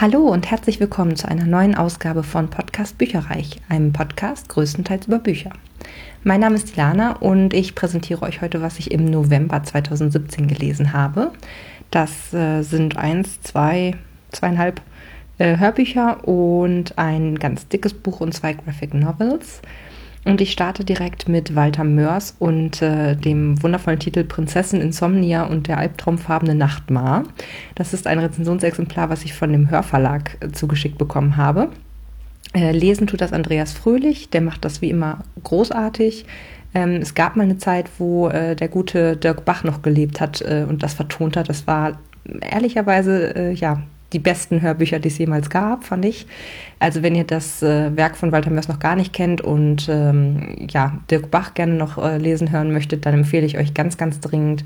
Hallo und herzlich willkommen zu einer neuen Ausgabe von Podcast Bücherreich, einem Podcast größtenteils über Bücher. Mein Name ist Dilana und ich präsentiere euch heute, was ich im November 2017 gelesen habe. Das äh, sind eins, zwei, zweieinhalb äh, Hörbücher und ein ganz dickes Buch und zwei Graphic Novels. Und ich starte direkt mit Walter Mörs und äh, dem wundervollen Titel Prinzessin Insomnia und der albtraumfarbene Nachtmar. Das ist ein Rezensionsexemplar, was ich von dem Hörverlag äh, zugeschickt bekommen habe. Äh, lesen tut das Andreas Fröhlich, der macht das wie immer großartig. Ähm, es gab mal eine Zeit, wo äh, der gute Dirk Bach noch gelebt hat äh, und das vertont hat. Das war ehrlicherweise äh, ja die besten Hörbücher, die es jemals gab, fand ich. Also wenn ihr das äh, Werk von Walter Mörs noch gar nicht kennt und ähm, ja, Dirk Bach gerne noch äh, lesen hören möchtet, dann empfehle ich euch ganz, ganz dringend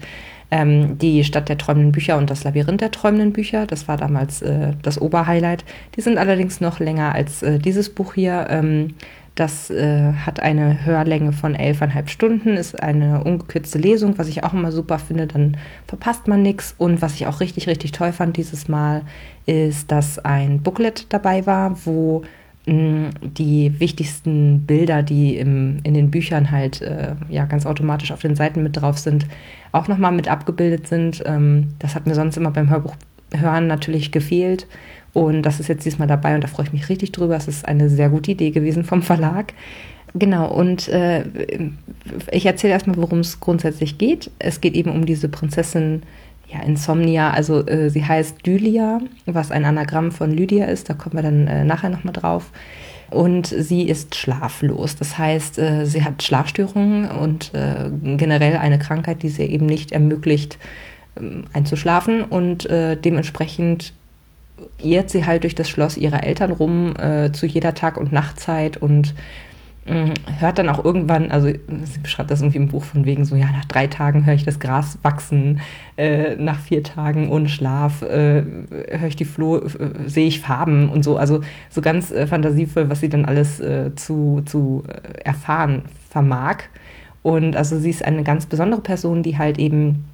ähm, die Stadt der träumenden Bücher und das Labyrinth der träumenden Bücher. Das war damals äh, das Oberhighlight. Die sind allerdings noch länger als äh, dieses Buch hier. Ähm, das äh, hat eine Hörlänge von elfeinhalb Stunden, ist eine ungekürzte Lesung, was ich auch immer super finde, dann verpasst man nichts. Und was ich auch richtig, richtig toll fand dieses Mal, ist, dass ein Booklet dabei war, wo mh, mm, die wichtigsten Bilder, die im, in den Büchern halt äh, ja ganz automatisch auf den Seiten mit drauf sind, auch nochmal mit abgebildet sind. Ähm, das hat mir sonst immer beim Hörbuch hören natürlich gefehlt. Und das ist jetzt diesmal dabei und da freue ich mich richtig drüber. Es ist eine sehr gute Idee gewesen vom Verlag. Genau, und äh, ich erzähle erstmal, worum es grundsätzlich geht. Es geht eben um diese Prinzessin ja, Insomnia, also äh, sie heißt Lydia, was ein Anagramm von Lydia ist, da kommen wir dann äh, nachher nochmal drauf. Und sie ist schlaflos, das heißt, äh, sie hat Schlafstörungen und äh, generell eine Krankheit, die sie eben nicht ermöglicht, ähm, einzuschlafen und äh, dementsprechend irrt sie halt durch das Schloss ihrer Eltern rum äh, zu jeder Tag- und Nachtzeit und äh, hört dann auch irgendwann, also sie beschreibt das irgendwie im Buch von wegen so, ja, nach drei Tagen höre ich das Gras wachsen, äh, nach vier Tagen ohne Schlaf äh, höre ich die Floh, äh, sehe ich Farben und so, also so ganz äh, fantasievoll, was sie dann alles zu, zu erfahren vermag. Und also sie ist eine ganz besondere Person, die halt eben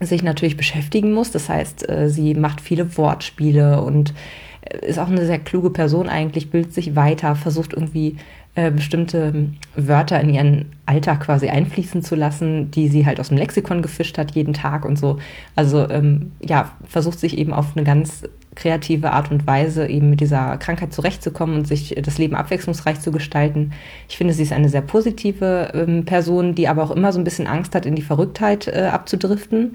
sich natürlich beschäftigen muss. Das heißt, äh, sie macht viele Wortspiele und äh, ist auch eine sehr kluge Person eigentlich, bildet sich weiter, versucht irgendwie äh, bestimmte Wörter in ihren Alltag quasi einfließen zu lassen, die sie halt aus dem Lexikon gefischt hat jeden Tag und so. Also ähm, ja, versucht sich eben auf eine ganz kreative Art und Weise eben mit dieser Krankheit zurechtzukommen und sich das Leben abwechslungsreich zu gestalten. Ich finde, sie ist eine sehr positive ähm, Person, die aber auch immer so ein bisschen Angst hat, in die Verrücktheit äh, abzudriften.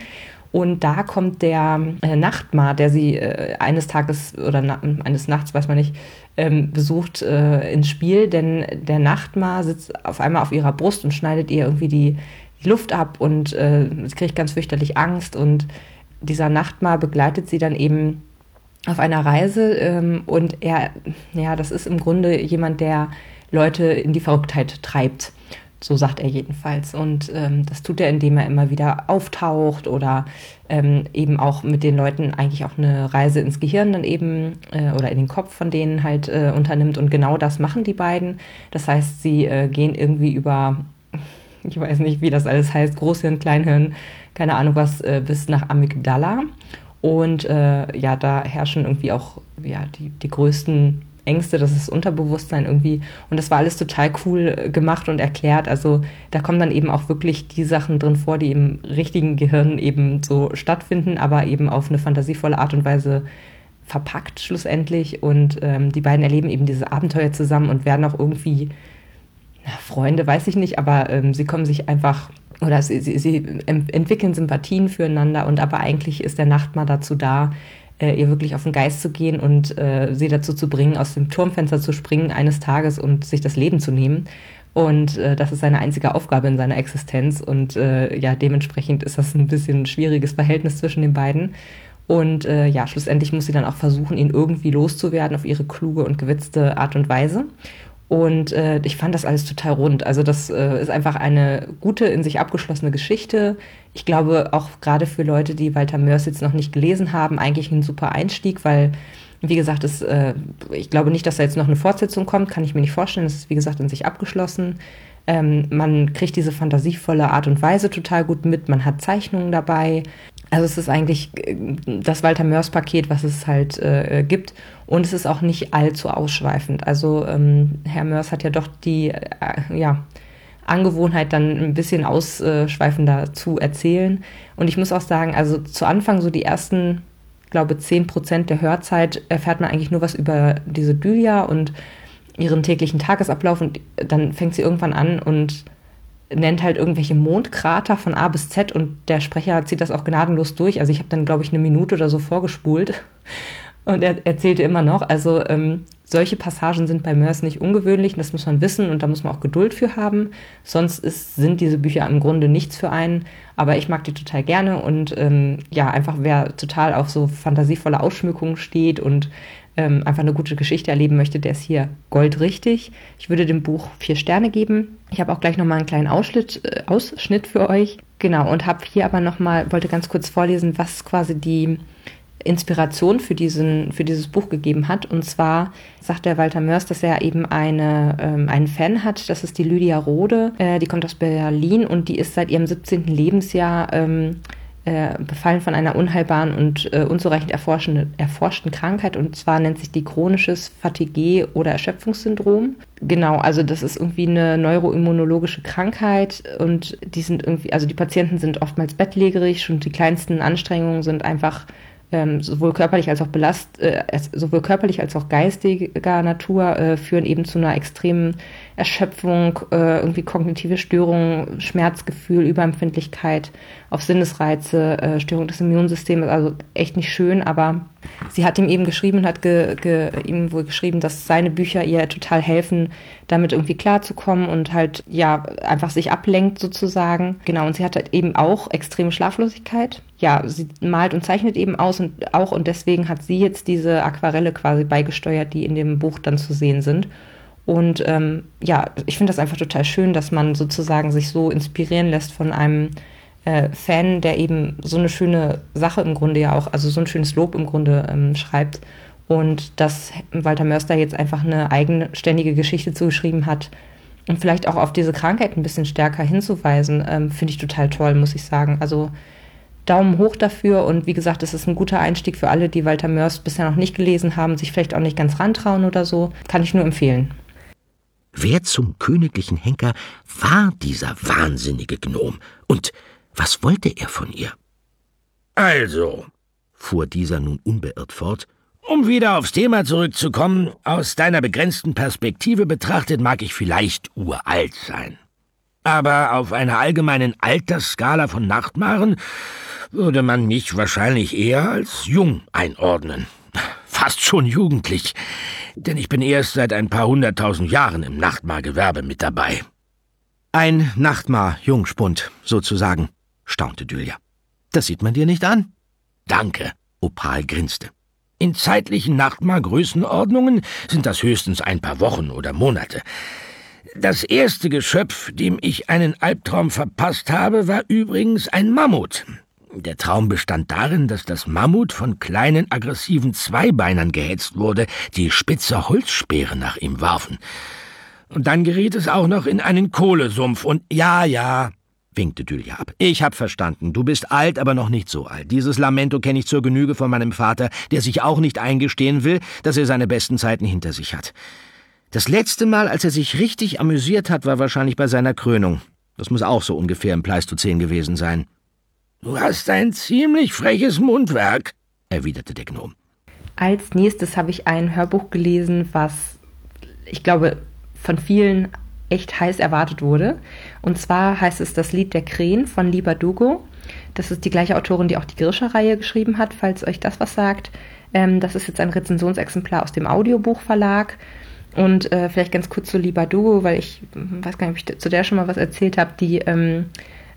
Und da kommt der äh, Nachtmar, der sie äh, eines Tages oder na, eines Nachts, weiß man nicht, ähm, besucht, äh, ins Spiel. Denn der Nachtmar sitzt auf einmal auf ihrer Brust und schneidet ihr irgendwie die, die Luft ab und äh, sie kriegt ganz fürchterlich Angst. Und dieser Nachtmar begleitet sie dann eben auf einer Reise ähm, und er, ja, das ist im Grunde jemand, der Leute in die Verrücktheit treibt. So sagt er jedenfalls. Und ähm, das tut er, indem er immer wieder auftaucht oder ähm, eben auch mit den Leuten eigentlich auch eine Reise ins Gehirn dann eben äh, oder in den Kopf von denen halt äh, unternimmt. Und genau das machen die beiden. Das heißt, sie äh, gehen irgendwie über, ich weiß nicht, wie das alles heißt, Großhirn, Kleinhirn, keine Ahnung was, äh, bis nach Amygdala. Und äh, ja, da herrschen irgendwie auch ja, die, die größten Ängste, das ist Unterbewusstsein irgendwie. Und das war alles total cool äh, gemacht und erklärt. Also da kommen dann eben auch wirklich die Sachen drin vor, die im richtigen Gehirn eben so stattfinden, aber eben auf eine fantasievolle Art und Weise verpackt schlussendlich. Und ähm, die beiden erleben eben diese Abenteuer zusammen und werden auch irgendwie, na, Freunde, weiß ich nicht, aber ähm, sie kommen sich einfach oder sie, sie, sie entwickeln Sympathien füreinander und aber eigentlich ist der Nachtmar dazu da, äh, ihr wirklich auf den Geist zu gehen und äh, sie dazu zu bringen, aus dem Turmfenster zu springen eines Tages und sich das Leben zu nehmen. Und äh, das ist seine einzige Aufgabe in seiner Existenz. Und äh, ja, dementsprechend ist das ein bisschen ein schwieriges Verhältnis zwischen den beiden. Und äh, ja, schlussendlich muss sie dann auch versuchen, ihn irgendwie loszuwerden auf ihre kluge und gewitzte Art und Weise. Und äh, ich fand das alles total rund. Also das äh, ist einfach eine gute, in sich abgeschlossene Geschichte. Ich glaube auch gerade für Leute, die Walter Mörs jetzt noch nicht gelesen haben, eigentlich ein super Einstieg, weil, wie gesagt, es, äh, ich glaube nicht, dass da jetzt noch eine Fortsetzung kommt, kann ich mir nicht vorstellen. Es ist, wie gesagt, in sich abgeschlossen. Ähm, man kriegt diese fantasievolle Art und Weise total gut mit. Man hat Zeichnungen dabei. Also es ist eigentlich äh, das Walter Mörs-Paket, was es halt äh, gibt. Und es ist auch nicht allzu ausschweifend. Also ähm, Herr Mörs hat ja doch die äh, ja, Angewohnheit, dann ein bisschen ausschweifender zu erzählen. Und ich muss auch sagen, also zu Anfang so die ersten, glaube zehn Prozent der Hörzeit erfährt man eigentlich nur was über diese Dylia und ihren täglichen Tagesablauf und dann fängt sie irgendwann an und nennt halt irgendwelche Mondkrater von A bis Z und der Sprecher zieht das auch gnadenlos durch. Also ich habe dann, glaube ich, eine Minute oder so vorgespult und er erzählte immer noch. Also ähm, solche Passagen sind bei Mörs nicht ungewöhnlich, das muss man wissen und da muss man auch Geduld für haben. Sonst ist, sind diese Bücher im Grunde nichts für einen, aber ich mag die total gerne und ähm, ja, einfach wer total auf so fantasievolle Ausschmückungen steht und ähm, einfach eine gute Geschichte erleben möchte, der ist hier goldrichtig. Ich würde dem Buch vier Sterne geben. Ich habe auch gleich nochmal einen kleinen Ausschnitt, äh, Ausschnitt für euch. Genau, und habe hier aber nochmal, wollte ganz kurz vorlesen, was quasi die Inspiration für, diesen, für dieses Buch gegeben hat. Und zwar sagt der Walter Mörs, dass er eben eine, ähm, einen Fan hat. Das ist die Lydia Rode. Äh, die kommt aus Berlin und die ist seit ihrem 17. Lebensjahr ähm, äh, befallen von einer unheilbaren und äh, unzureichend erforschten Krankheit und zwar nennt sich die chronisches Fatigue- oder Erschöpfungssyndrom. Genau, also das ist irgendwie eine neuroimmunologische Krankheit und die sind irgendwie, also die Patienten sind oftmals bettlägerig und die kleinsten Anstrengungen sind einfach ähm, sowohl körperlich als auch belast, äh, sowohl körperlich als auch geistiger Natur äh, führen eben zu einer extremen Erschöpfung, äh, irgendwie kognitive Störungen, Schmerzgefühl, Überempfindlichkeit auf Sinnesreize, äh, Störung des Immunsystems, also echt nicht schön, aber sie hat ihm eben geschrieben und hat ge, ge, ihm wohl geschrieben, dass seine Bücher ihr total helfen, damit irgendwie klarzukommen und halt ja einfach sich ablenkt sozusagen. Genau, und sie hat halt eben auch extreme Schlaflosigkeit. Ja, sie malt und zeichnet eben aus und auch und deswegen hat sie jetzt diese Aquarelle quasi beigesteuert, die in dem Buch dann zu sehen sind. Und ähm, ja, ich finde das einfach total schön, dass man sozusagen sich so inspirieren lässt von einem äh, Fan, der eben so eine schöne Sache im Grunde ja auch, also so ein schönes Lob im Grunde ähm, schreibt. Und dass Walter Mörster jetzt einfach eine eigenständige Geschichte zugeschrieben hat und vielleicht auch auf diese Krankheit ein bisschen stärker hinzuweisen, ähm, finde ich total toll, muss ich sagen. Also Daumen hoch dafür und wie gesagt, es ist ein guter Einstieg für alle, die Walter Mörs bisher noch nicht gelesen haben, sich vielleicht auch nicht ganz rantrauen oder so. Kann ich nur empfehlen. Wer zum königlichen Henker war dieser wahnsinnige Gnom? Und was wollte er von ihr? Also, fuhr dieser nun unbeirrt fort, um wieder aufs Thema zurückzukommen, aus deiner begrenzten Perspektive betrachtet mag ich vielleicht uralt sein. Aber auf einer allgemeinen Altersskala von Nachtmaren würde man mich wahrscheinlich eher als jung einordnen. Fast schon jugendlich denn ich bin erst seit ein paar hunderttausend Jahren im Nachtmar-Gewerbe mit dabei. Ein Nachtmar-Jungspund, sozusagen, staunte Dylja. Das sieht man dir nicht an. Danke, Opal grinste. In zeitlichen Nachtmar-Größenordnungen sind das höchstens ein paar Wochen oder Monate. Das erste Geschöpf, dem ich einen Albtraum verpasst habe, war übrigens ein Mammut. Der Traum bestand darin, dass das Mammut von kleinen aggressiven Zweibeinern gehetzt wurde, die spitze Holzspeere nach ihm warfen. Und dann geriet es auch noch in einen Kohlesumpf und ja, ja, winkte Dülja ab. Ich hab verstanden. Du bist alt, aber noch nicht so alt. Dieses Lamento kenne ich zur Genüge von meinem Vater, der sich auch nicht eingestehen will, dass er seine besten Zeiten hinter sich hat. Das letzte Mal, als er sich richtig amüsiert hat, war wahrscheinlich bei seiner Krönung. Das muss auch so ungefähr im Pleistozän gewesen sein. Du hast ein ziemlich freches Mundwerk, erwiderte der Gnom. Als nächstes habe ich ein Hörbuch gelesen, was ich glaube von vielen echt heiß erwartet wurde. Und zwar heißt es Das Lied der Krähen von Liba Dugo. Das ist die gleiche Autorin, die auch die Grischer-Reihe geschrieben hat, falls euch das was sagt. Ähm, das ist jetzt ein Rezensionsexemplar aus dem Audiobuchverlag. Und äh, vielleicht ganz kurz zu Liba Dugo, weil ich weiß gar nicht, ob ich zu der schon mal was erzählt habe. Die ähm,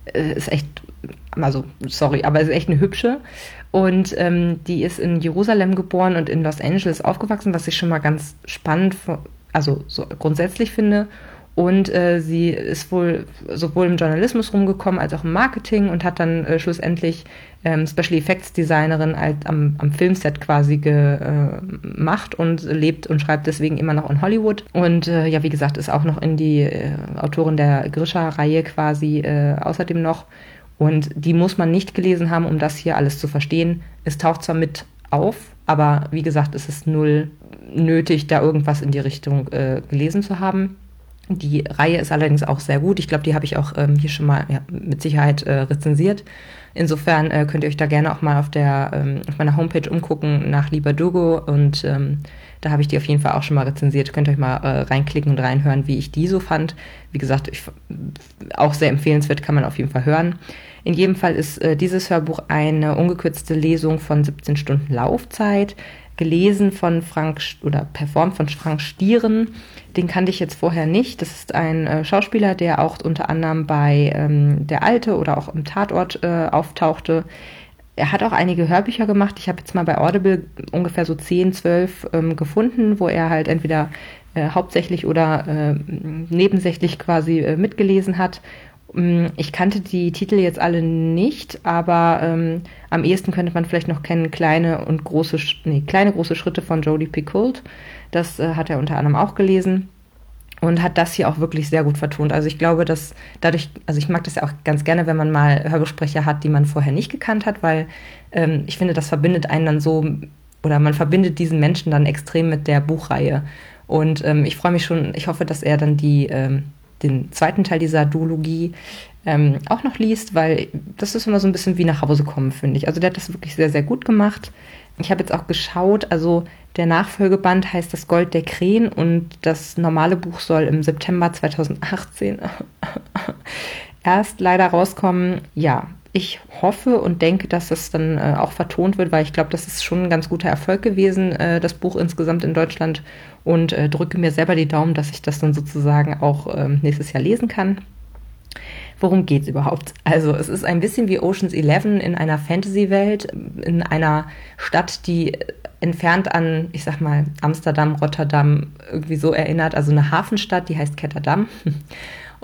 äh, ist echt also sorry, aber ist echt eine hübsche. Und ähm, die ist in Jerusalem geboren und in Los Angeles aufgewachsen, was ich schon mal ganz spannend, also so grundsätzlich finde. Und äh, sie ist wohl sowohl im Journalismus rumgekommen als auch im Marketing und hat dann äh, schlussendlich ähm, Special Effects Designerin halt am, am Filmset quasi gemacht äh, und lebt und schreibt deswegen immer noch in Hollywood. Und äh, ja, wie gesagt, ist auch noch in die äh, Autorin der Grisha-Reihe quasi äh, außerdem noch Und die muss man nicht gelesen haben, um das hier alles zu verstehen. Es taucht zwar mit auf, aber wie gesagt, es ist null nötig, da irgendwas in die Richtung äh, gelesen zu haben. Die Reihe ist allerdings auch sehr gut. Ich glaube, die habe ich auch ähm, hier schon mal ja, mit Sicherheit äh, rezensiert. Insofern äh, könnt ihr euch da gerne auch mal auf, der, ähm, auf meiner Homepage umgucken nach Liberdugo und ähm, da habe ich die auf jeden Fall auch schon mal rezensiert. Könnt ihr euch mal äh, reinklicken und reinhören, wie ich die so fand. Wie gesagt, ich, auch sehr empfehlenswert, kann man auf jeden Fall hören. In jedem Fall ist äh, dieses Hörbuch eine ungekürzte Lesung von 17 Stunden Laufzeit gelesen von Frank oder performt von Frank Stieren. Den kannte ich jetzt vorher nicht. Das ist ein äh, Schauspieler, der auch unter anderem bei ähm, Der Alte oder auch im Tatort äh, auftauchte. Er hat auch einige Hörbücher gemacht. Ich habe jetzt mal bei Audible ungefähr so 10, 12 ähm, gefunden, wo er halt entweder äh, hauptsächlich oder äh, nebensächlich quasi äh, mitgelesen hat. Mm, ich kannte die Titel jetzt alle nicht, aber ähm, am ehesten könnte man vielleicht noch kennen kleine und große, nee, kleine große Schritte von Jodie Picoult. Das äh, hat er unter anderem auch gelesen und hat das hier auch wirklich sehr gut vertont. Also ich glaube, dass dadurch, also ich mag das ja auch ganz gerne, wenn man mal Hörbesprecher hat, die man vorher nicht gekannt hat, weil ähm, ich finde, das verbindet einen dann so oder man verbindet diesen Menschen dann extrem mit der Buchreihe. Und ähm, ich freue mich schon, ich hoffe, dass er dann die ähm, den zweiten Teil dieser Duologie ähm, auch noch liest, weil das ist immer so ein bisschen wie nach Hause kommen, finde ich. Also der hat das wirklich sehr, sehr gut gemacht. Ich habe jetzt auch geschaut, also der Nachfolgeband heißt Das Gold der Krähen und das normale Buch soll im September 2018 erst leider rauskommen. Ja, ich hoffe und denke, dass das dann äh, auch vertont wird, weil ich glaube, das ist schon ein ganz guter Erfolg gewesen, äh, das Buch insgesamt in Deutschland. Und äh, drücke mir selber die Daumen, dass ich das dann sozusagen auch ähm, nächstes Jahr lesen kann. Worum geht es überhaupt? Also es ist ein bisschen wie Oceans 11 in einer Fantasy-Welt, in einer Stadt, die entfernt an, ich sag mal, Amsterdam, Rotterdam irgendwie so erinnert. Also eine Hafenstadt, die heißt Ketterdam.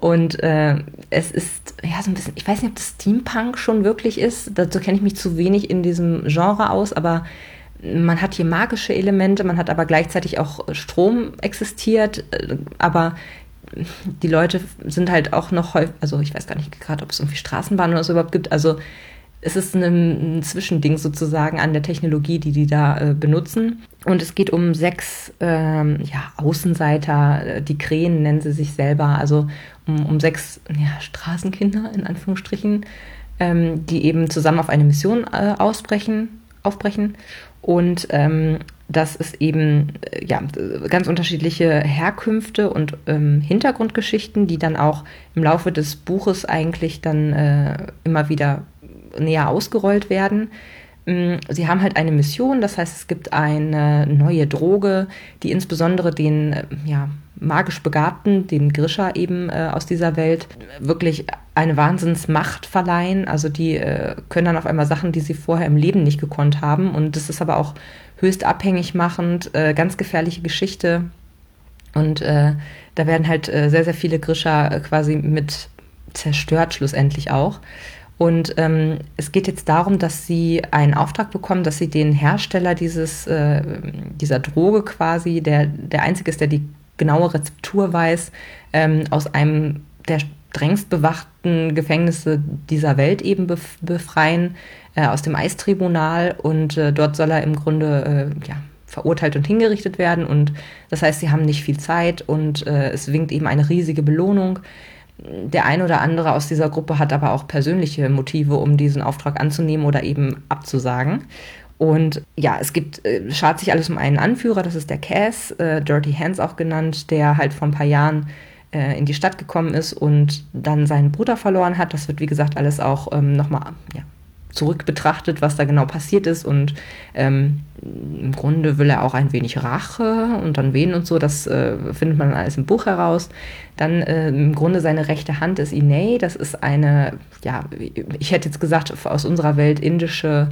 Und äh, es ist ja so ein bisschen, ich weiß nicht, ob das Steampunk schon wirklich ist. Dazu kenne ich mich zu wenig in diesem Genre aus, aber man hat hier magische Elemente, man hat aber gleichzeitig auch Strom existiert, äh, aber die Leute sind halt auch noch häufig, also ich weiß gar nicht gerade, ob es irgendwie Straßenbahnen oder so überhaupt gibt. Also es ist ein, ein Zwischending sozusagen an der Technologie, die die da äh, benutzen. Und es geht um sechs ähm, ja, Außenseiter, die Krähen nennen sie sich selber, also um, um sechs ja, Straßenkinder in Anführungsstrichen, ähm, die eben zusammen auf eine Mission äh, ausbrechen, aufbrechen. Und ähm, das ist eben äh, ja, ganz unterschiedliche Herkünfte und ähm, Hintergrundgeschichten, die dann auch im Laufe des Buches eigentlich dann äh, immer wieder näher ausgerollt werden. Mm, sie haben halt eine Mission, das heißt, es gibt eine neue Droge, die insbesondere den äh, ja, magisch Begabten, den Grisha eben äh, aus dieser Welt, wirklich eine Wahnsinnsmacht verleihen. Also die äh, können dann auf einmal Sachen, die sie vorher im Leben nicht gekonnt haben. Und das ist aber auch höchst abhängig machend, äh, ganz gefährliche Geschichte. Und äh, da werden halt äh, sehr, sehr viele Grisha quasi mit zerstört schlussendlich auch. Und ähm, es geht jetzt darum, dass sie einen Auftrag bekommen, dass sie den Hersteller dieses, äh, dieser Droge quasi, der der einzige ist, der die genaue Rezeptur weiß, ähm, aus einem der strengst bewachten Gefängnisse dieser Welt eben befreien, äh, aus dem Eistribunal. Und äh, dort soll er im Grunde äh, ja, verurteilt und hingerichtet werden. Und das heißt, sie haben nicht viel Zeit und äh, es winkt eben eine riesige Belohnung. Der ein oder andere aus dieser Gruppe hat aber auch persönliche Motive, um diesen Auftrag anzunehmen oder eben abzusagen. Und ja, es gibt, äh, schart sich alles um einen Anführer, das ist der Cass, äh, Dirty Hands auch genannt, der halt vor ein paar Jahren äh, in die Stadt gekommen ist und dann seinen Bruder verloren hat. Das wird, wie gesagt, alles auch ähm, nochmal ja, zurück betrachtet, was da genau passiert ist. Und ähm, im Grunde will er auch ein wenig Rache und dann wen und so. Das äh, findet man alles im Buch heraus. Dann äh, im Grunde seine rechte Hand ist Inei. Das ist eine, ja, ich hätte jetzt gesagt, aus unserer Welt indische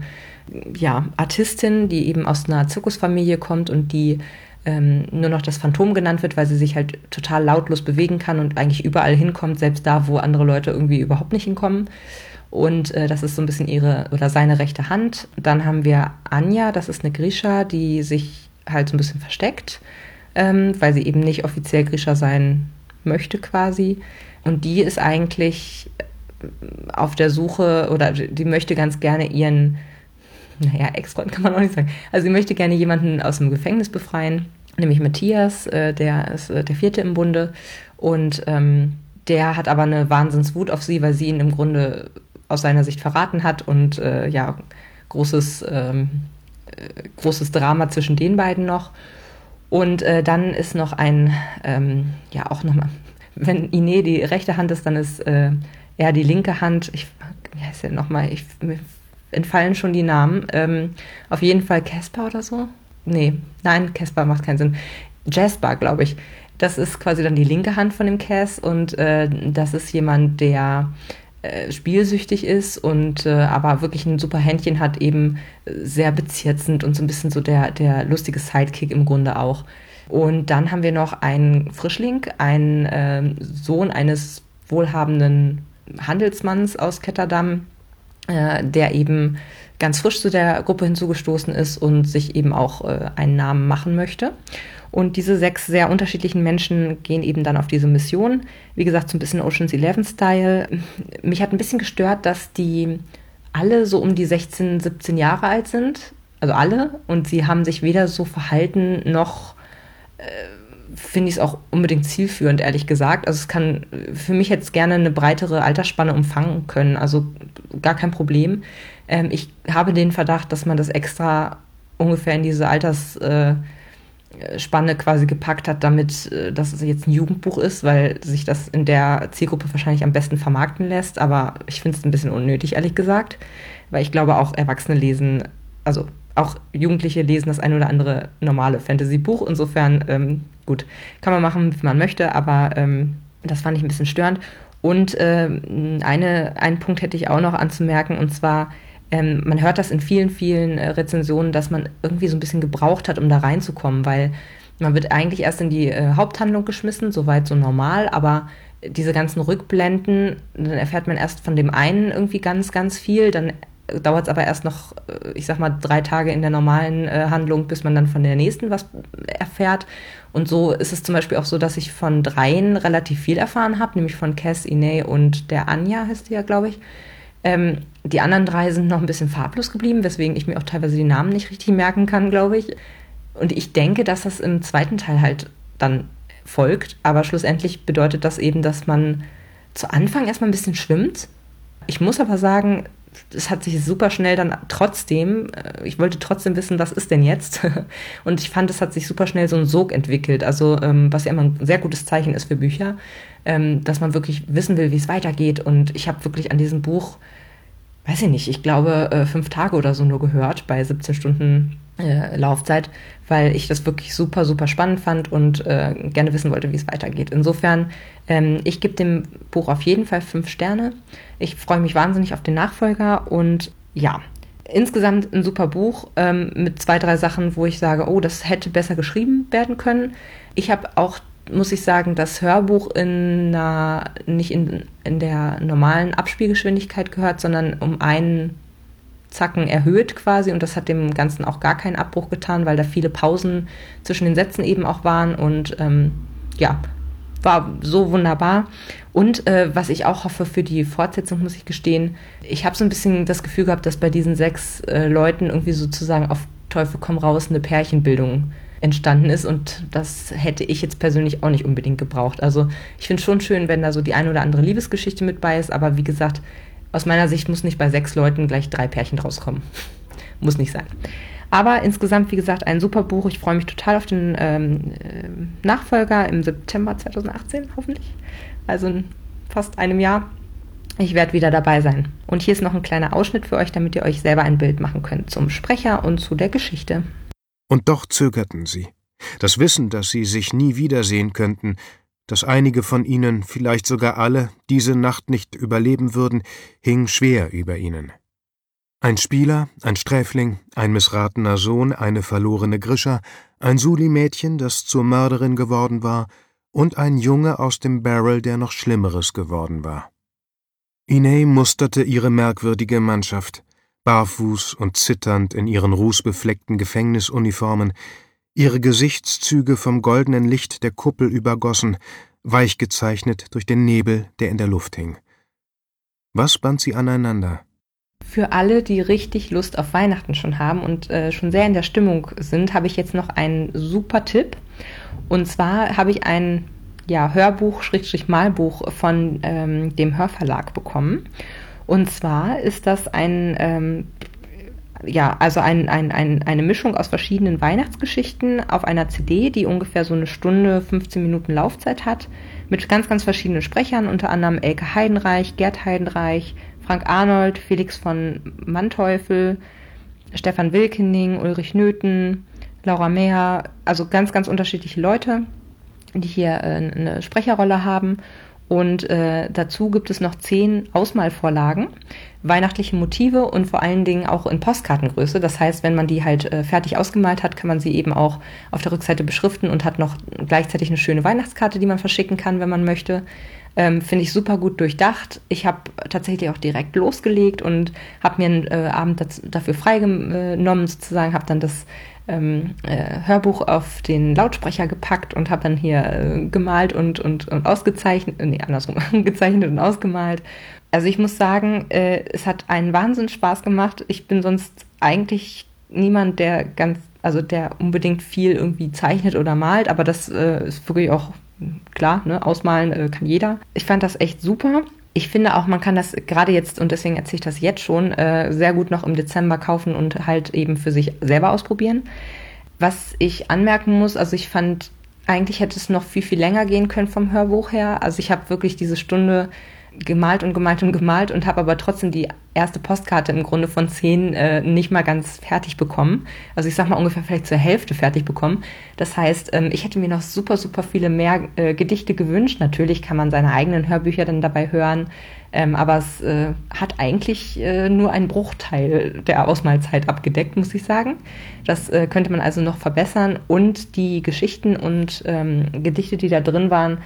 ja, Artistin, die eben aus einer Zirkusfamilie kommt und die ähm, nur noch das Phantom genannt wird, weil sie sich halt total lautlos bewegen kann und eigentlich überall hinkommt, selbst da, wo andere Leute irgendwie überhaupt nicht hinkommen. Und äh, das ist so ein bisschen ihre oder seine rechte Hand. Dann haben wir Anja, das ist eine Grisha, die sich halt so ein bisschen versteckt, ähm, weil sie eben nicht offiziell Grisha sein möchte quasi. Und die ist eigentlich auf der Suche oder die möchte ganz gerne ihren, naja, Ex-Freund kann man auch nicht sagen. Also sie möchte gerne jemanden aus dem Gefängnis befreien, nämlich Matthias, äh, der ist äh, der vierte im Bunde. Und ähm, der hat aber eine Wahnsinnswut auf sie, weil sie ihn im Grunde aus seiner Sicht verraten hat und äh, ja, großes, ähm, äh, großes Drama zwischen den beiden noch. Und äh, dann ist noch ein, ähm, ja, auch nochmal, wenn Ine die rechte Hand ist, dann ist äh, er die linke Hand. Ich, wie heißt der nochmal? Ich, mir entfallen schon die Namen. Ähm, auf jeden Fall Casper oder so? Nee, nein, Casper macht keinen Sinn. Jasper, glaube ich. Das ist quasi dann die linke Hand von dem Cass und äh, das ist jemand, der äh, spielsüchtig ist und äh, aber wirklich ein super Händchen hat, eben sehr bezirzend und so ein bisschen so der, der lustige Sidekick im Grunde auch. Und dann haben wir noch einen Frischling, einen äh, Sohn eines wohlhabenden Handelsmanns aus Ketterdam, äh, der eben ganz frisch zu der Gruppe hinzugestoßen ist und sich eben auch äh, einen Namen machen möchte. Und diese sechs sehr unterschiedlichen Menschen gehen eben dann auf diese Mission. Wie gesagt, so ein bisschen Oceans 11-Style. Mich hat ein bisschen gestört, dass die alle so um die 16, 17 Jahre alt sind. Also alle. Und sie haben sich weder so verhalten noch äh, finde ich es auch unbedingt zielführend, ehrlich gesagt. Also es kann für mich jetzt gerne eine breitere Altersspanne umfangen können. Also gar kein Problem. Ähm, ich habe den Verdacht, dass man das extra ungefähr in diese Alters äh, Spanne quasi gepackt hat, damit äh, dass es jetzt ein Jugendbuch ist, weil sich das in der Zielgruppe wahrscheinlich am besten vermarkten lässt. Aber ich finde es ein bisschen unnötig, ehrlich gesagt, weil ich glaube, auch Erwachsene lesen, also auch Jugendliche lesen das ein oder andere normale Fantasy-Buch. Insofern, ähm, gut, kann man machen, wie man möchte, aber ähm, das fand ich ein bisschen störend. Und äh, eine, einen Punkt hätte ich auch noch anzumerken, und zwar, ähm, man hört das in vielen, vielen äh, Rezensionen, dass man irgendwie so ein bisschen gebraucht hat, um da reinzukommen, weil man wird eigentlich erst in die äh, Haupthandlung geschmissen, soweit so normal, aber diese ganzen Rückblenden, dann erfährt man erst von dem einen irgendwie ganz, ganz viel, dann dauert es aber erst noch, äh, ich sag mal, drei Tage in der normalen äh, Handlung, bis man dann von der nächsten was erfährt. Und so ist es zum Beispiel auch so, dass ich von dreien relativ viel erfahren habe, nämlich von Cass, Ine und der Anja heißt die ja, glaube ich. Ähm, die anderen drei sind noch ein bisschen farblos geblieben, weswegen ich mir auch teilweise die Namen nicht richtig merken kann, glaube ich. Und ich denke, dass das im zweiten Teil halt dann folgt. Aber schlussendlich bedeutet das eben, dass man zu Anfang erstmal ein bisschen schwimmt. Ich muss aber sagen, es hat sich super schnell dann trotzdem, äh, ich wollte trotzdem wissen, was ist denn jetzt? Und ich fand, es hat sich super schnell so ein Sog entwickelt. Also, ähm, was ja immer ein sehr gutes Zeichen ist für Bücher, ähm, dass man wirklich wissen will, wie es weitergeht. Und ich habe wirklich an diesem Buch, weiß ich nicht, ich glaube, äh, fünf Tage oder so nur gehört bei 17 Stunden äh, Laufzeit, weil ich das wirklich super, super spannend fand und äh, gerne wissen wollte, wie es weitergeht. Insofern, ähm, ich gebe dem Buch auf jeden Fall fünf Sterne. Ich freue mich wahnsinnig auf den Nachfolger und ja, insgesamt ein super Buch ähm, mit zwei, drei Sachen, wo ich sage, oh, das hätte besser geschrieben werden können. Ich habe auch, muss ich sagen, das Hörbuch in einer, nicht in, in der normalen Abspielgeschwindigkeit gehört, sondern um einen Zacken erhöht quasi und das hat dem Ganzen auch gar keinen Abbruch getan, weil da viele Pausen zwischen den Sätzen eben auch waren und ähm, ja, war so wunderbar. Und äh, was ich auch hoffe für die Fortsetzung, muss ich gestehen, ich habe so ein bisschen das Gefühl gehabt, dass bei diesen sechs äh, Leuten irgendwie sozusagen auf Teufel komm raus eine Pärchenbildung entstanden ist und das hätte ich jetzt persönlich auch nicht unbedingt gebraucht. Also ich finde schon schön, wenn da so die eine oder andere Liebesgeschichte mit bei ist, aber wie gesagt, aus meiner Sicht muss nicht bei sechs Leuten gleich drei Pärchen rauskommen. muss nicht sein. Aber insgesamt, wie gesagt, ein super Buch. Ich freue mich total auf den ähm, äh, Nachfolger im September 2018, hoffentlich. Also in fast einem Jahr. Ich werde wieder dabei sein. Und hier ist noch ein kleiner Ausschnitt für euch, damit ihr euch selber ein Bild machen könnt zum Sprecher und zu der Geschichte. Und doch zögerten sie. Das Wissen, dass sie sich nie wiedersehen könnten, dass einige von ihnen, vielleicht sogar alle, diese Nacht nicht überleben würden, hing schwer über ihnen. Ein Spieler, ein Sträfling, ein missratener Sohn, eine verlorene Grischa, ein Suli-Mädchen, das zur Mörderin geworden war, und ein Junge aus dem Barrel, der noch Schlimmeres geworden war. Iney musterte ihre merkwürdige Mannschaft, barfuß und zitternd in ihren rußbefleckten Gefängnisuniformen, ihre Gesichtszüge vom goldenen Licht der Kuppel übergossen, weich gezeichnet durch den Nebel, der in der Luft hing. Was band sie aneinander? Für alle, die richtig Lust auf Weihnachten schon haben und äh, schon sehr in der Stimmung sind, habe ich jetzt noch einen super Tipp. Und zwar habe ich ein ja, Hörbuch, Schrägstrich Malbuch von ähm, dem Hörverlag bekommen. Und zwar ist das ein, ähm, ja, also ein, ein, ein, eine Mischung aus verschiedenen Weihnachtsgeschichten auf einer CD, die ungefähr so eine Stunde, 15 Minuten Laufzeit hat, mit ganz, ganz verschiedenen Sprechern, unter anderem Elke Heidenreich, Gerd Heidenreich, Frank Arnold, Felix von Manteuffel, Stefan Wilkening, Ulrich Nöthen, Laura Mehr, also ganz, ganz unterschiedliche Leute, die hier äh, eine Sprecherrolle haben. Und äh, dazu gibt es noch zehn Ausmalvorlagen, weihnachtliche Motive und vor allen Dingen auch in Postkartengröße. Das heißt, wenn man die halt äh, fertig ausgemalt hat, kann man sie eben auch auf der Rückseite beschriften und hat noch gleichzeitig eine schöne Weihnachtskarte, die man verschicken kann, wenn man möchte. Ähm, Finde ich super gut durchdacht. Ich habe tatsächlich auch direkt losgelegt und habe mir einen äh, Abend das, dafür freigenommen, sozusagen, habe dann das ähm, äh, Hörbuch auf den Lautsprecher gepackt und habe dann hier äh, gemalt und, und, und ausgezeichnet, nee, andersrum, gezeichnet und ausgemalt. Also ich muss sagen, äh, es hat einen Wahnsinn Spaß gemacht. Ich bin sonst eigentlich niemand, der ganz, also der unbedingt viel irgendwie zeichnet oder malt, aber das äh, ist wirklich auch klar, ne, ausmalen äh, kann jeder. Ich fand das echt super. Ich finde auch, man kann das gerade jetzt, und deswegen erzähle ich das jetzt schon, äh, sehr gut noch im Dezember kaufen und halt eben für sich selber ausprobieren. Was ich anmerken muss, also ich fand, eigentlich hätte es noch viel, viel länger gehen können vom Hörbuch her. Also ich habe wirklich diese Stunde gemalt und gemalt und gemalt und habe aber trotzdem die erste Postkarte im Grunde von zehn äh, nicht mal ganz fertig bekommen. Also ich sag mal ungefähr vielleicht zur Hälfte fertig bekommen. Das heißt, ähm, ich hätte mir noch super, super viele mehr äh, Gedichte gewünscht. Natürlich kann man seine eigenen Hörbücher dann dabei hören, ähm, aber es äh, hat eigentlich äh, nur einen Bruchteil der Ausmalzeit abgedeckt, muss ich sagen. Das äh, könnte man also noch verbessern und die Geschichten und ähm, Gedichte, die da drin waren,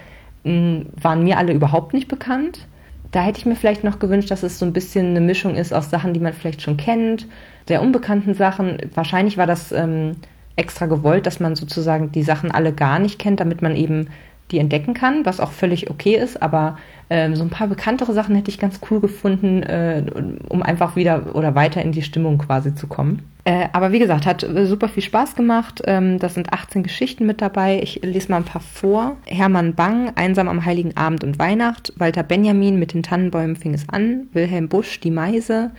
waren mir alle überhaupt nicht bekannt. Da hätte ich mir vielleicht noch gewünscht, dass es so ein bisschen eine Mischung ist aus Sachen, die man vielleicht schon kennt, sehr unbekannten Sachen. Wahrscheinlich war das ähm, extra gewollt, dass man sozusagen die Sachen alle gar nicht kennt, damit man eben die entdecken kann, was auch völlig okay ist, aber ähm, so ein paar bekanntere Sachen hätte ich ganz cool gefunden, äh, um einfach wieder oder weiter in die Stimmung quasi zu kommen. Äh, aber wie gesagt, hat super viel Spaß gemacht. Ähm, das sind 18 Geschichten mit dabei. Ich lese mal ein paar vor. Hermann Bang, Einsam am Heiligen Abend und Weihnacht. Walter Benjamin, mit den Tannenbäumen fing es an. Wilhelm Busch, Die Meise.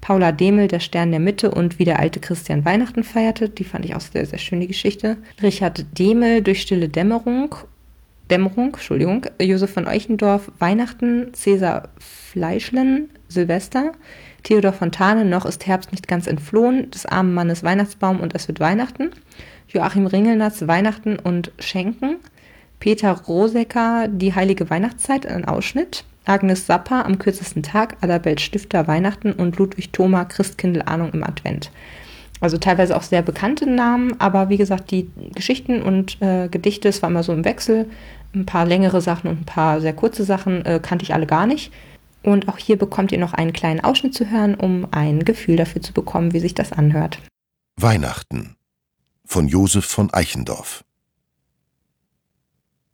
Paula Demel, Der Stern der Mitte und wie der alte Christian Weihnachten feierte. Die fand ich auch sehr, sehr schön, die Geschichte. Richard Demel, Durch stille Dämmerung Dämmerung, Entschuldigung, Josef von Eichendorf, Weihnachten, Cäsar Fleischlen, Silvester, Theodor Fontane, noch ist Herbst nicht ganz entflohen, des armen Mannes Weihnachtsbaum und es wird Weihnachten, Joachim Ringelnatz, Weihnachten und Schenken, Peter Rosecker, Die heilige Weihnachtszeit, ein Ausschnitt, Agnes Sapper, Am kürzesten Tag, Adalbert Stifter, Weihnachten und Ludwig Thoma, Christkindl, Ahnung im Advent. Also teilweise auch sehr bekannte Namen, aber wie gesagt, die Geschichten und äh, Gedichte, es war immer so im Wechsel. Ein paar längere Sachen und ein paar sehr kurze Sachen äh, kannte ich alle gar nicht. Und auch hier bekommt ihr noch einen kleinen Ausschnitt zu hören, um ein Gefühl dafür zu bekommen, wie sich das anhört. Weihnachten von Josef von Eichendorf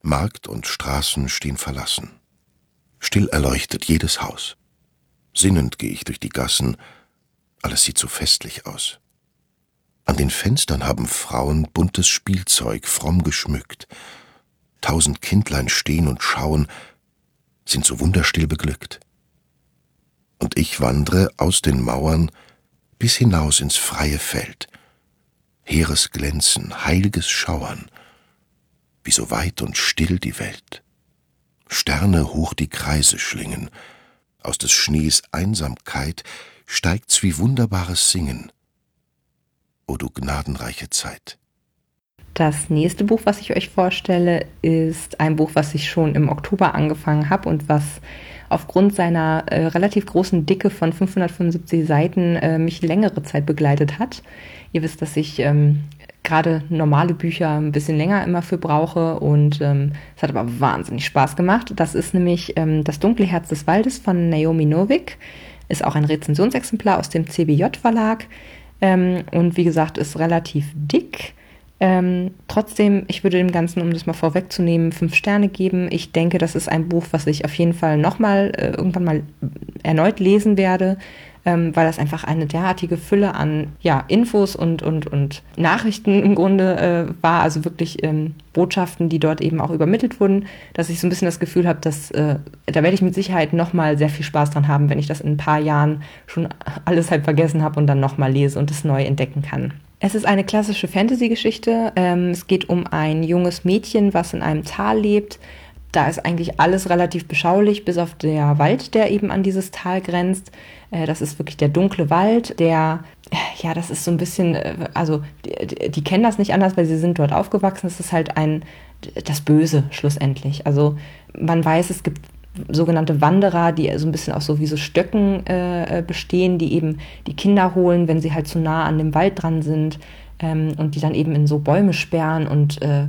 Markt und Straßen stehen verlassen. Still erleuchtet jedes Haus. Sinnend gehe ich durch die Gassen. Alles sieht so festlich aus. An den Fenstern haben Frauen buntes Spielzeug fromm geschmückt. Tausend Kindlein stehen und schauen, sind so wunderstill beglückt. Und ich wandre aus den Mauern bis hinaus ins freie Feld. Heeres Glänzen, heilges Schauern, wie so weit und still die Welt. Sterne hoch die Kreise schlingen, aus des Schnees Einsamkeit steigt's wie wunderbares Singen o du gnadenreiche Zeit. Das nächste Buch, was ich euch vorstelle, ist ein Buch, was ich schon im Oktober angefangen habe und was aufgrund seiner äh, relativ großen Dicke von 575 Seiten äh, mich längere Zeit begleitet hat. Ihr wisst, dass ich ähm, gerade normale Bücher ein bisschen länger immer für brauche und ähm, es hat aber wahnsinnig Spaß gemacht. Das ist nämlich ähm, Das dunkle Herz des Waldes von Naomi Novik, ist auch ein Rezensionsexemplar aus dem CBJ Verlag. Ähm, und wie gesagt, ist relativ dick. Ähm, trotzdem, ich würde dem Ganzen, um das mal vorwegzunehmen, fünf Sterne geben. Ich denke, das ist ein Buch, was ich auf jeden Fall nochmal äh, irgendwann mal erneut lesen werde, ähm, weil das einfach eine derartige Fülle an ja, Infos und, und, und Nachrichten im Grunde äh, war, also wirklich ähm, Botschaften, die dort eben auch übermittelt wurden, dass ich so ein bisschen das Gefühl habe, dass äh, da werde ich mit Sicherheit nochmal sehr viel Spaß dran haben, wenn ich das in ein paar Jahren schon alles halt vergessen habe und dann nochmal lese und es neu entdecken kann. Es ist eine klassische Fantasy-Geschichte. Ähm, es geht um ein junges Mädchen, was in einem Tal lebt. Da ist eigentlich alles relativ beschaulich, bis auf der Wald, der eben an dieses Tal grenzt. Äh, das ist wirklich der dunkle Wald, der, ja, das ist so ein bisschen, äh, also die, die kennen das nicht anders, weil sie sind dort aufgewachsen. Es ist halt ein, das Böse schlussendlich. Also man weiß, es gibt sogenannte Wanderer, die so ein bisschen auch so wie so Stöcken äh, äh, bestehen, die eben die Kinder holen, wenn sie halt zu nah an dem Wald dran sind ähm, und die dann eben in so Bäume sperren und äh,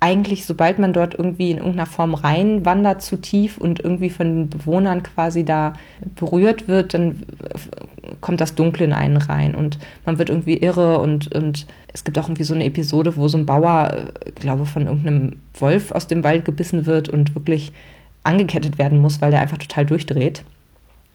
eigentlich, sobald man dort irgendwie in irgendeiner Form reinwandert zu tief und irgendwie von den Bewohnern quasi da berührt wird, dann kommt das Dunkle in einen rein und man wird irgendwie irre und, und es gibt auch irgendwie so eine Episode, wo so ein Bauer, äh, glaube von irgendeinem Wolf aus dem Wald gebissen wird und wirklich angekettet werden muss, weil der einfach total durchdreht.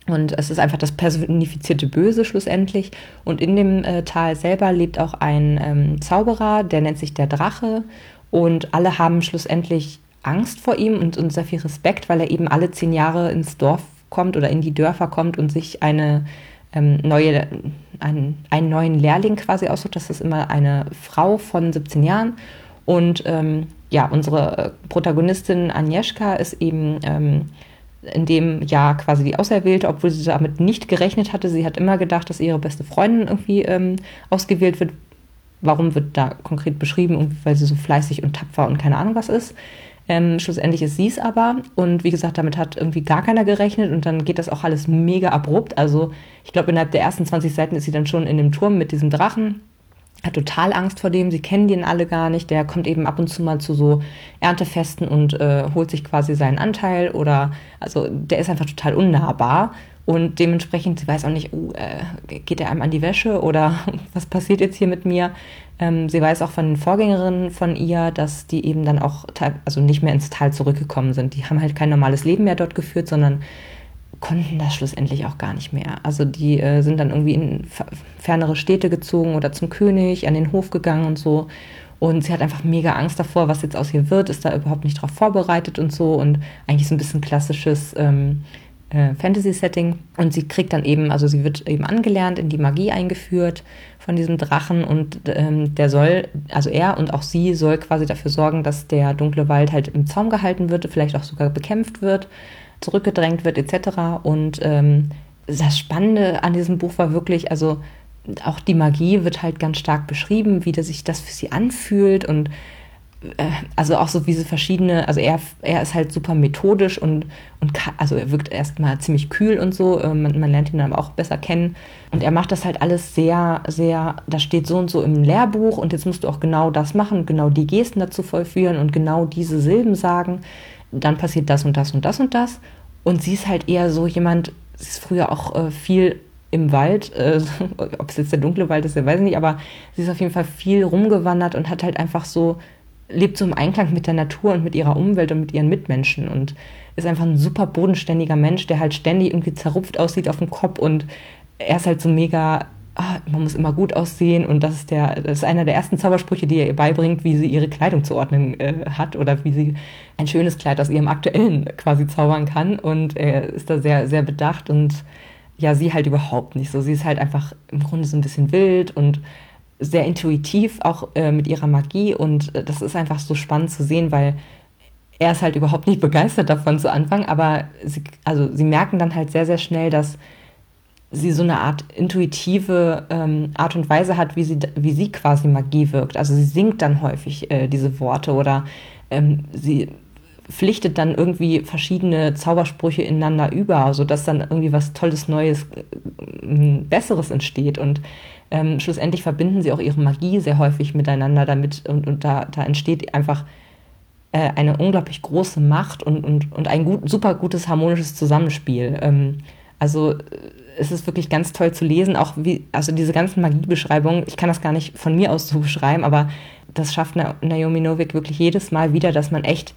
Und es ist einfach das personifizierte Böse schlussendlich. Und in dem äh, Tal selber lebt auch ein ähm, Zauberer, der nennt sich der Drache. Und alle haben schlussendlich Angst vor ihm und, und sehr viel Respekt, weil er eben alle zehn Jahre ins Dorf kommt oder in die Dörfer kommt und sich eine ähm, neue, einen, einen neuen Lehrling quasi aussucht. Das ist immer eine Frau von 17 Jahren. Und ähm, ja, unsere Protagonistin Agnieszka ist eben ähm, in dem Jahr quasi die Auserwählte, obwohl sie damit nicht gerechnet hatte. Sie hat immer gedacht, dass ihre beste Freundin irgendwie ähm, ausgewählt wird, Warum wird da konkret beschrieben? Weil sie so fleißig und tapfer und keine Ahnung was ist. Ähm, schlussendlich ist sie es aber. Und wie gesagt, damit hat irgendwie gar keiner gerechnet. Und dann geht das auch alles mega abrupt. Also ich glaube, innerhalb der ersten 20 Seiten ist sie dann schon in dem Turm mit diesem Drachen. Hat total Angst vor dem. Sie kennen den alle gar nicht. Der kommt eben ab und zu mal zu so Erntefesten und äh, holt sich quasi seinen Anteil. Oder also der ist einfach total unnahbar. Und dementsprechend, sie weiß auch nicht, uh, geht er einem an die Wäsche oder was passiert jetzt hier mit mir? Ähm, sie weiß auch von den Vorgängerinnen von ihr, dass die eben dann auch also nicht mehr ins Tal zurückgekommen sind. Die haben halt kein normales Leben mehr dort geführt, sondern konnten das schlussendlich auch gar nicht mehr. Also die äh, sind dann irgendwie in fernere Städte gezogen oder zum König, an den Hof gegangen und so. Und sie hat einfach mega Angst davor, was jetzt aus ihr wird, ist da überhaupt nicht drauf vorbereitet und so. Und eigentlich so ein bisschen klassisches ähm, äh, Fantasy-Setting. Und sie kriegt dann eben, also sie wird eben angelernt, in die Magie eingeführt von diesem Drachen und ähm, der soll, also er und auch sie soll quasi dafür sorgen, dass der dunkle Wald halt im Zaum gehalten wird, vielleicht auch sogar bekämpft wird, zurückgedrängt wird etc. Und ähm, das Spannende an diesem Buch war wirklich, also auch die Magie wird halt ganz stark beschrieben, wie sich das für sie anfühlt und also auch so diese verschiedene, also er, er ist halt super methodisch und, und also er wirkt erstmal ziemlich kühl und so, äh, man, man, lernt ihn dann aber auch besser kennen. Und er macht das halt alles sehr, sehr, da steht so und so im Lehrbuch und jetzt musst du auch genau das machen, genau die Gesten dazu vollführen und genau diese Silben sagen, dann passiert das und das und das und das. Und sie ist halt eher so jemand, sie ist früher auch äh, viel im Wald, äh, ob es jetzt der dunkle Wald ist, weiß ich nicht, aber sie ist auf jeden Fall viel rumgewandert und hat halt einfach so lebt so im Einklang mit der Natur und mit ihrer Umwelt und mit ihren Mitmenschen und ist einfach ein super bodenständiger Mensch, der halt ständig irgendwie zerrupft aussieht auf dem Kopf und er ist halt so mega, ah, man muss immer gut aussehen und das ist der, das ist einer der ersten Zaubersprüche, die er ihr beibringt, wie sie ihre Kleidung zu ordnen äh, hat oder wie sie ein schönes Kleid aus ihrem aktuellen quasi zaubern kann und er ist da sehr, sehr bedacht und ja, sie halt überhaupt nicht so. Sie ist halt einfach im Grunde so ein bisschen wild und sehr intuitiv, auch äh, mit ihrer Magie. Und äh, das ist einfach so spannend zu sehen, weil er ist halt überhaupt nicht begeistert davon zu Anfang, aber sie, also sie merken dann halt sehr, sehr schnell, dass sie so eine Art intuitive ähm, Art und Weise hat, wie sie, wie sie quasi Magie wirkt. Also sie singt dann häufig äh, diese Worte oder ähm, sie pflichtet dann irgendwie verschiedene Zaubersprüche ineinander über, sodass dann irgendwie was Tolles, Neues, äh, Besseres entsteht. Und ähm, schlussendlich verbinden sie auch ihre Magie sehr häufig miteinander damit und, und da, da entsteht einfach äh, eine unglaublich große Macht und, und, und ein gut, super gutes harmonisches Zusammenspiel. Ähm, also äh, es ist wirklich ganz toll zu lesen, auch wie, also diese ganzen Magiebeschreibungen, ich kann das gar nicht von mir aus so beschreiben, aber das schafft Naomi Novik wirklich jedes Mal wieder, dass man echt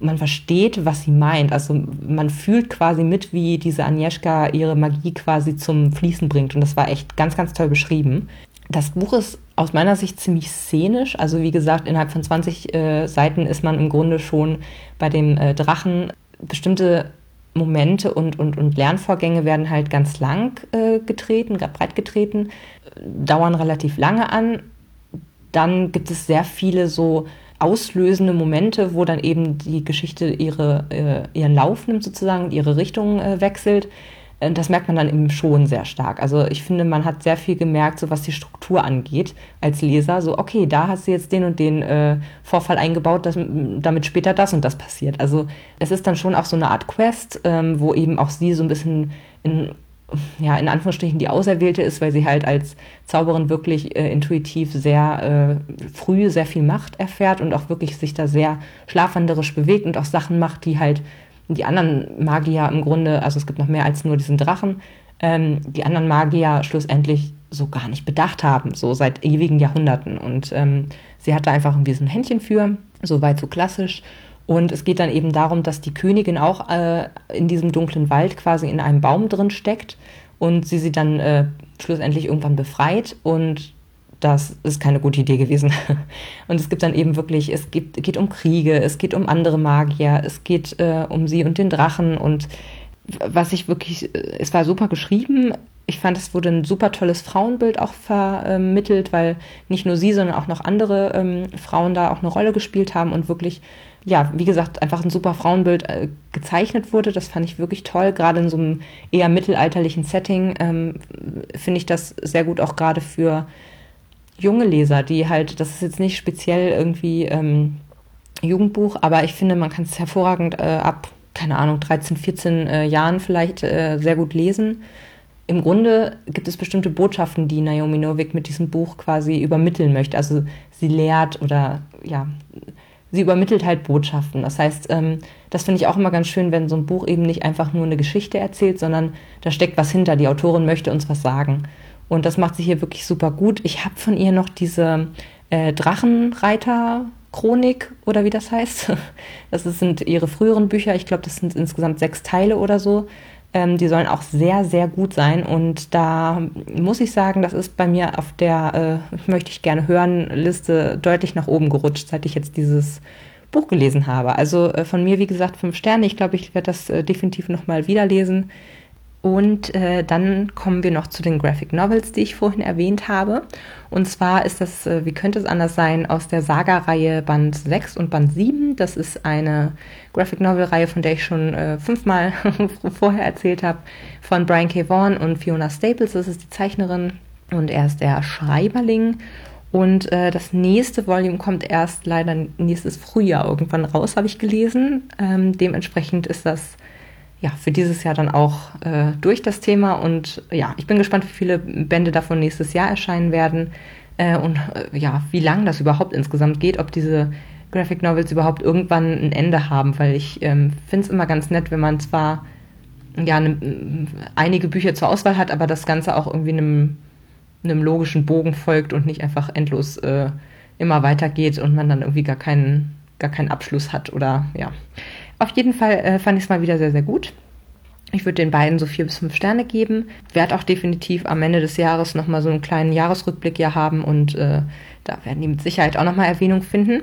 man versteht, was sie meint. Also man fühlt quasi mit, wie diese Agnieszka ihre Magie quasi zum Fließen bringt. Und das war echt ganz, ganz toll beschrieben. Das Buch ist aus meiner Sicht ziemlich szenisch. Also wie gesagt, innerhalb von 20 äh, Seiten ist man im Grunde schon bei dem äh, Drachen. Bestimmte Momente und, und, und Lernvorgänge werden halt ganz lang äh, getreten, breit getreten, dauern relativ lange an. Dann gibt es sehr viele so auslösende Momente, wo dann eben die Geschichte ihre, äh, ihren Lauf nimmt sozusagen, ihre Richtung äh, wechselt. Äh, das merkt man dann eben schon sehr stark. Also ich finde, man hat sehr viel gemerkt, so was die Struktur angeht, als Leser. So, okay, da hast du jetzt den und den äh, Vorfall eingebaut, dass, damit später das und das passiert. Also es ist dann schon auch so eine Art Quest, ähm, wo eben auch sie so ein bisschen in ja, in Anführungsstrichen die Auserwählte ist, weil sie halt als Zauberin wirklich äh, intuitiv sehr äh, früh sehr viel Macht erfährt und auch wirklich sich da sehr schlafwanderisch bewegt und auch Sachen macht, die halt die anderen Magier im Grunde, also es gibt noch mehr als nur diesen Drachen, ähm, die anderen Magier schlussendlich so gar nicht bedacht haben, so seit ewigen Jahrhunderten. Und ähm, sie hat da einfach irgendwie so ein Händchen für, so weit so klassisch. Und es geht dann eben darum, dass die Königin auch äh, in diesem dunklen Wald quasi in einem Baum drin steckt und sie sie dann äh, schlussendlich irgendwann befreit und das ist keine gute Idee gewesen. Und es gibt dann eben wirklich, es gibt, geht um Kriege, es geht um andere Magier, es geht äh, um sie und den Drachen und was ich wirklich, äh, es war super geschrieben. Ich fand, es wurde ein super tolles Frauenbild auch vermittelt, weil nicht nur sie, sondern auch noch andere ähm, Frauen da auch eine Rolle gespielt haben und wirklich ja, wie gesagt, einfach ein super Frauenbild äh, gezeichnet wurde. Das fand ich wirklich toll. Gerade in so einem eher mittelalterlichen Setting ähm, finde ich das sehr gut auch gerade für junge Leser, die halt, das ist jetzt nicht speziell irgendwie ähm, Jugendbuch, aber ich finde, man kann es hervorragend äh, ab, keine Ahnung, 13, 14 äh, Jahren vielleicht äh, sehr gut lesen. Im Grunde gibt es bestimmte Botschaften, die Naomi Novik mit diesem Buch quasi übermitteln möchte. Also sie lehrt oder ja, sie übermittelt halt Botschaften. Das heißt, ähm, das finde ich auch immer ganz schön, wenn so ein Buch eben nicht einfach nur eine Geschichte erzählt, sondern da steckt was hinter. Die Autorin möchte uns was sagen. Und das macht sie hier wirklich super gut. Ich habe von ihr noch diese äh, Drachenreiter-Chronik oder wie das heißt. Das sind ihre früheren Bücher. Ich glaube, das sind insgesamt sechs Teile oder so. Ähm, die sollen auch sehr, sehr gut sein. Und da muss ich sagen, das ist bei mir auf der äh, möchte ich gerne hören Liste deutlich nach oben gerutscht, seit ich jetzt dieses Buch gelesen habe. Also äh, von mir, wie gesagt, fünf Sterne. Ich glaube, ich werde das äh, definitiv nochmal wieder lesen. Und äh, dann kommen wir noch zu den Graphic Novels, die ich vorhin erwähnt habe. Und zwar ist das, äh, wie könnte es anders sein, aus der Saga-Reihe Band 6 und Band 7. Das ist eine Graphic Novel-Reihe, von der ich schon äh, fünfmal vorher erzählt habe, von Brian K. Vaughan und Fiona Staples. Das ist die Zeichnerin und er ist der Schreiberling. Und äh, das nächste Volume kommt erst leider nächstes Frühjahr irgendwann raus, habe ich gelesen. Ähm, dementsprechend ist das ja, für dieses Jahr dann auch äh, durch das Thema. Und ja, ich bin gespannt, wie viele Bände davon nächstes Jahr erscheinen werden äh, und äh, ja, wie lang das überhaupt insgesamt geht, ob diese Graphic Novels überhaupt irgendwann ein Ende haben, weil ich ähm, finde es immer ganz nett, wenn man zwar ja ne, einige Bücher zur Auswahl hat, aber das Ganze auch irgendwie einem, einem logischen Bogen folgt und nicht einfach endlos äh, immer weitergeht und man dann irgendwie gar keinen, gar keinen Abschluss hat oder ja. Auf jeden Fall äh, fand ich es mal wieder sehr, sehr gut. Ich würde den beiden so vier bis fünf Sterne geben. Werde auch definitiv am Ende des Jahres nochmal so einen kleinen Jahresrückblick ja haben und äh, da werden die mit Sicherheit auch nochmal Erwähnung finden.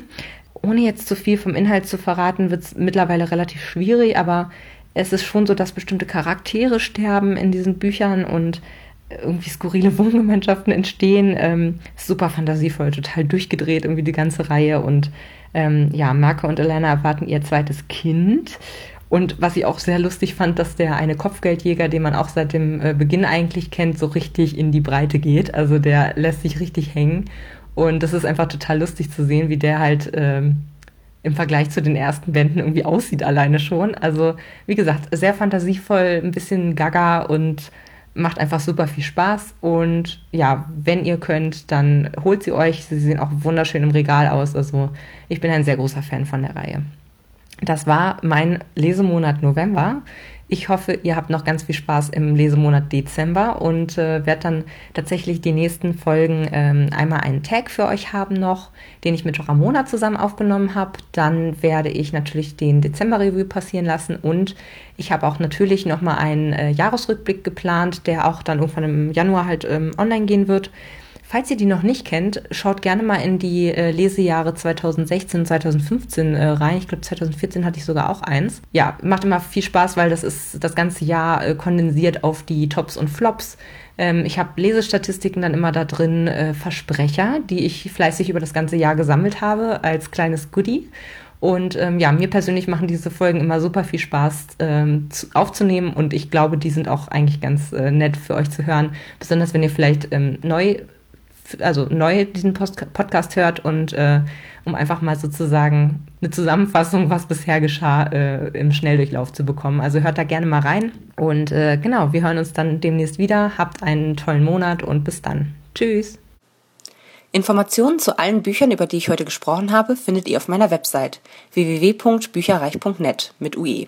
Ohne jetzt zu viel vom Inhalt zu verraten, wird es mittlerweile relativ schwierig, aber es ist schon so, dass bestimmte Charaktere sterben in diesen Büchern und irgendwie skurrile Wohngemeinschaften entstehen. Ähm, super fantasievoll, total durchgedreht, irgendwie die ganze Reihe und ähm, ja, Marco und Elena erwarten ihr zweites Kind. Und was ich auch sehr lustig fand, dass der eine Kopfgeldjäger, den man auch seit dem äh, Beginn eigentlich kennt, so richtig in die Breite geht. Also der lässt sich richtig hängen. Und das ist einfach total lustig zu sehen, wie der halt ähm, im Vergleich zu den ersten Bänden irgendwie aussieht alleine schon. Also wie gesagt, sehr fantasievoll, ein bisschen gaga und macht einfach super viel Spaß. Und ja, wenn ihr könnt, dann holt sie euch. Sie sehen auch wunderschön im Regal aus. Also ich bin ein sehr großer Fan von der Reihe. Das war mein Lesemonat November. Ich hoffe, ihr habt noch ganz viel Spaß im Lesemonat Dezember und äh, werde dann tatsächlich die nächsten Folgen ähm, einmal einen Tag für euch haben noch, den ich mit Ramona zusammen aufgenommen habe. Dann werde ich natürlich den Dezember-Review passieren lassen und ich habe auch natürlich nochmal einen äh, Jahresrückblick geplant, der auch dann irgendwann im Januar halt ähm, online gehen wird. Falls ihr die noch nicht kennt, schaut gerne mal in die äh, Lesejahre 2016, 2015 äh, rein. Ich glaube, 2014 hatte ich sogar auch eins. Ja, macht immer viel Spaß, weil das ist das ganze Jahr äh, kondensiert auf die Tops und Flops. Ähm, ich habe Lesestatistiken dann immer da drin, äh, Versprecher, die ich fleißig über das ganze Jahr gesammelt habe als kleines Goodie. Und ähm, ja, mir persönlich machen diese Folgen immer super viel Spaß ähm, zu, aufzunehmen und ich glaube, die sind auch eigentlich ganz äh, nett für euch zu hören. Besonders wenn ihr vielleicht ähm, neu also neu diesen Post Podcast hört und äh, um einfach mal sozusagen eine Zusammenfassung, was bisher geschah, äh, im Schnelldurchlauf zu bekommen. Also hört da gerne mal rein. Und äh, genau, wir hören uns dann demnächst wieder. Habt einen tollen Monat und bis dann. Tschüss. Informationen zu allen Büchern, über die ich heute gesprochen habe, findet ihr auf meiner Website www.bücherreich.net mit UE.